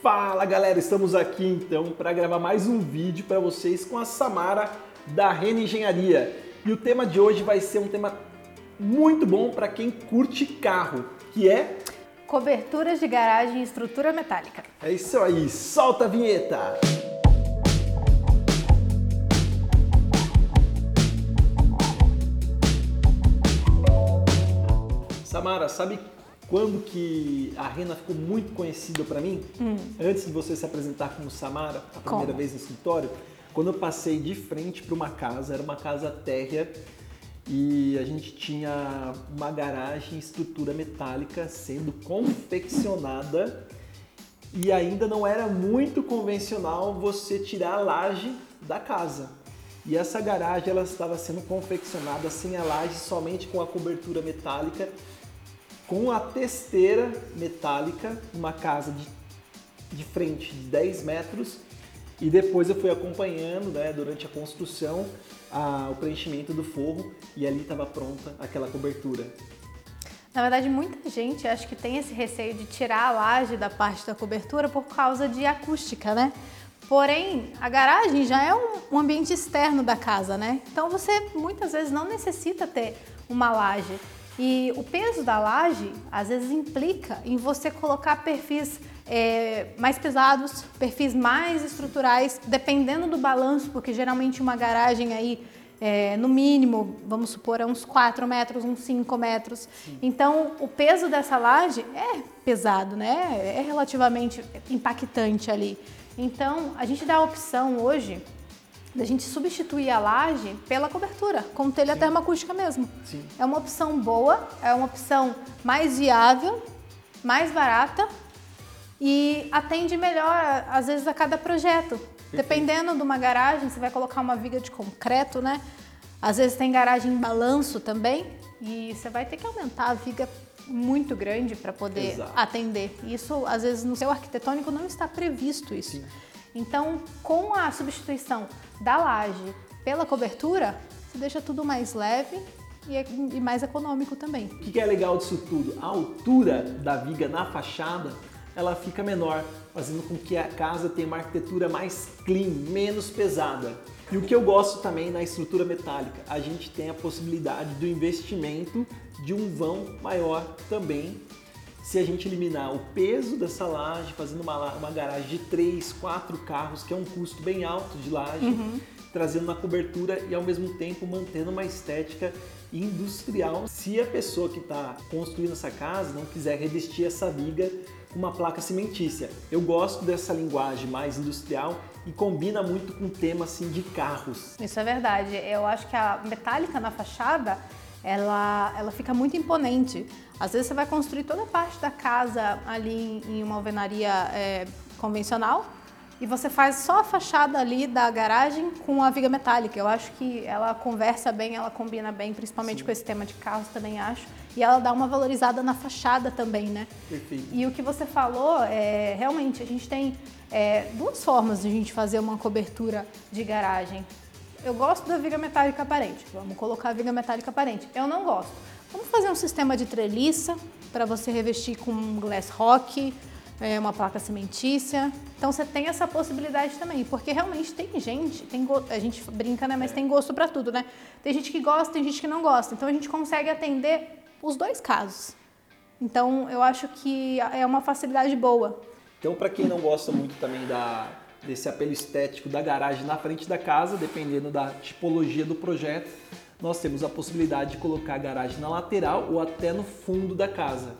Fala galera, estamos aqui então para gravar mais um vídeo para vocês com a Samara da Rene Engenharia. E o tema de hoje vai ser um tema muito bom para quem curte carro, que é Coberturas de garagem e estrutura metálica. É isso aí, solta a vinheta! Samara, sabe quando que a Rena ficou muito conhecida para mim? Hum. Antes de você se apresentar como Samara, a primeira Como? vez no escritório, quando eu passei de frente para uma casa, era uma casa térrea e a gente tinha uma garagem em estrutura metálica sendo confeccionada e ainda não era muito convencional você tirar a laje da casa. E essa garagem ela estava sendo confeccionada sem a laje, somente com a cobertura metálica, com a testeira metálica, uma casa de, de frente de 10 metros. E depois eu fui acompanhando, né, durante a construção, a- o preenchimento do forro e ali estava pronta aquela cobertura. Na verdade, muita gente acho que tem esse receio de tirar a laje da parte da cobertura por causa de acústica, né? Porém, a garagem já é um, ambiente externo da casa, né? Então você muitas vezes não necessita ter uma laje. E o peso da laje às vezes implica em você colocar perfis é, mais pesados, perfis mais estruturais, dependendo do balanço, porque geralmente uma garagem aí é, no mínimo, vamos supor, é uns 4 metros, uns 5 metros. Então, o peso dessa laje é pesado, né? É relativamente impactante ali. Então, a gente dá a opção hoje da gente substituir a laje pela cobertura, com telha termoacústica mesmo. Sim. É uma opção boa, é uma opção mais viável, mais barata e atende melhor, às vezes, a cada projeto. Dependendo de uma garagem, você vai colocar uma viga de concreto, né? Às vezes tem garagem em balanço também e você vai ter que aumentar a viga muito grande para poder Exato. atender. Isso, às vezes, no seu arquitetônico não está previsto isso. Sim. Então, com a substituição da laje pela cobertura, você deixa tudo mais leve e, e mais econômico também. O que é legal disso tudo? A altura da viga na fachada ela fica menor, fazendo com que a casa tenha uma arquitetura mais clean, menos pesada. E o que eu gosto também na estrutura metálica, a gente tem a possibilidade do investimento de um vão maior também. Se a gente eliminar o peso dessa laje, fazendo uma, uma garagem de 3, 4 carros, que é um custo bem alto de laje, trazendo uma cobertura e ao mesmo tempo mantendo uma estética industrial. Se a pessoa que está construindo essa casa não quiser revestir essa viga com uma placa cimentícia, eu gosto dessa linguagem mais industrial e combina muito com o tema assim de carros. Isso é verdade. Eu acho que a metálica na fachada, ela, ela fica muito imponente. Às vezes você vai construir toda a parte da casa ali em uma alvenaria é, convencional e você faz só a fachada ali da garagem com a viga metálica. Eu acho que ela conversa bem, ela combina bem, principalmente com esse tema de carros também acho. E ela dá uma valorizada na fachada também, né? Perfeito. E o que você falou, é, realmente, a gente tem é, duas formas de a gente fazer uma cobertura de garagem. Eu gosto da viga metálica aparente, vamos colocar a viga metálica aparente. Eu não gosto. Vamos fazer um sistema de treliça para você revestir com um glass rock, é, uma placa cimentícia. Então você tem essa possibilidade também, porque realmente tem gente, tem go- a gente brinca, né, mas tem gosto para tudo, né? Tem gente que gosta, tem gente que não gosta. Então a gente consegue atender os dois casos. Então eu acho que é uma facilidade boa. Então, para quem não gosta muito também da, desse apelo estético da garagem na frente da casa, dependendo da tipologia do projeto, nós temos a possibilidade de colocar a garagem na lateral ou até no fundo da casa.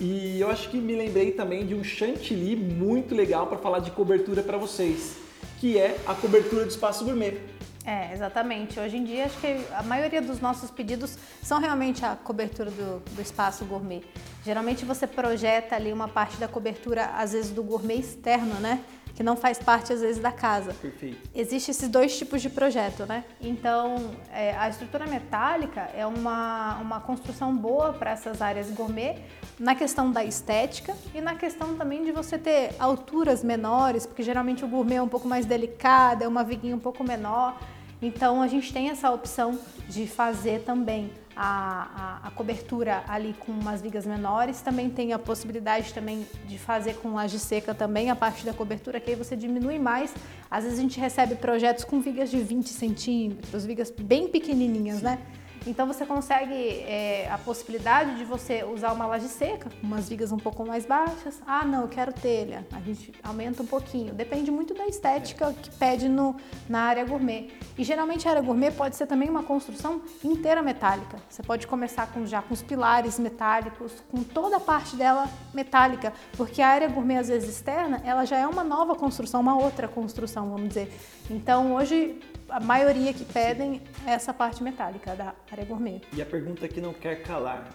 E eu acho que me lembrei também de um chantilly muito legal para falar de cobertura para vocês, que é a cobertura do espaço gourmet. É, exatamente. Hoje em dia, acho que a maioria dos nossos pedidos são realmente a cobertura do, do espaço gourmet. Geralmente você projeta ali uma parte da cobertura, às vezes do gourmet externo, né? Que não faz parte, às vezes, da casa. Perfeito. Existem esses dois tipos de projeto, né? Então, é, a estrutura metálica é uma, uma construção boa para essas áreas gourmet, na questão da estética e na questão também de você ter alturas menores, porque geralmente o gourmet é um pouco mais delicado, é uma viguinha um pouco menor. Então, a gente tem essa opção de fazer também a, a, a, cobertura ali com umas vigas menores. Também tem a possibilidade também de fazer com laje seca também a parte da cobertura, que aí você diminui mais. Às vezes a gente recebe projetos com vigas de 20 centímetros, vigas bem pequenininhas, né? Então você consegue é, a possibilidade de você usar uma laje seca, umas vigas um pouco mais baixas. Ah, não, eu quero telha. A gente aumenta um pouquinho. Depende muito da estética que pede no, na área gourmet. E geralmente a área gourmet pode ser também uma construção inteira metálica. Você pode começar com, já com os pilares metálicos, com toda a parte dela metálica, porque a área gourmet às vezes externa, ela já é uma nova construção, uma outra construção, vamos dizer. Então hoje a maioria que pedem é essa parte metálica da área gourmet. E a pergunta que não quer calar,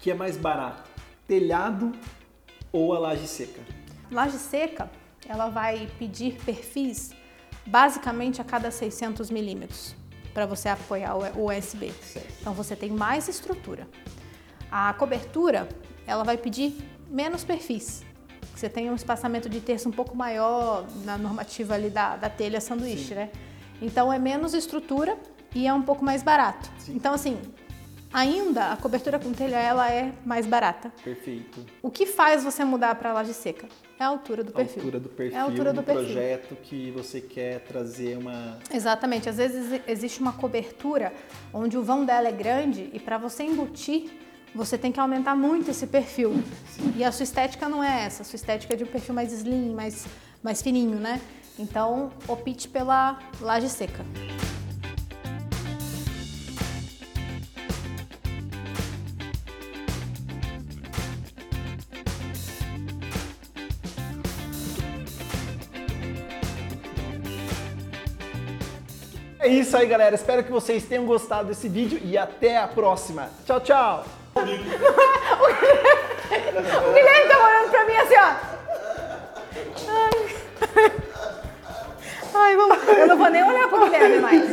que é mais barato, telhado ou a laje seca? Laje seca, ela vai pedir perfis basicamente a cada 600 milímetros para você apoiar o USB. Certo. Então você tem mais estrutura. A cobertura, ela vai pedir menos perfis. Você tem um espaçamento de terço um pouco maior na normativa ali da, da telha sanduíche, Sim. né? Então é menos estrutura e é um pouco mais barato. Sim. Então assim, ainda a cobertura com telha ela é mais barata. Perfeito. O que faz você mudar para a laje seca? É a altura do a perfil. Altura do perfil é a altura do, do perfil. projeto que você quer trazer uma Exatamente. Às vezes existe uma cobertura onde o vão dela é grande e para você embutir você tem que aumentar muito esse perfil. E a sua estética não é essa. A sua estética é de um perfil mais slim, mais, mais fininho, né? Então, opte pela laje seca. É isso aí, galera. Espero que vocês tenham gostado desse vídeo e até a próxima. Tchau, tchau. o Guilherme tá olhando pra mim assim, ó. Ai, vamos. Eu não vou nem olhar pro Guilherme mais.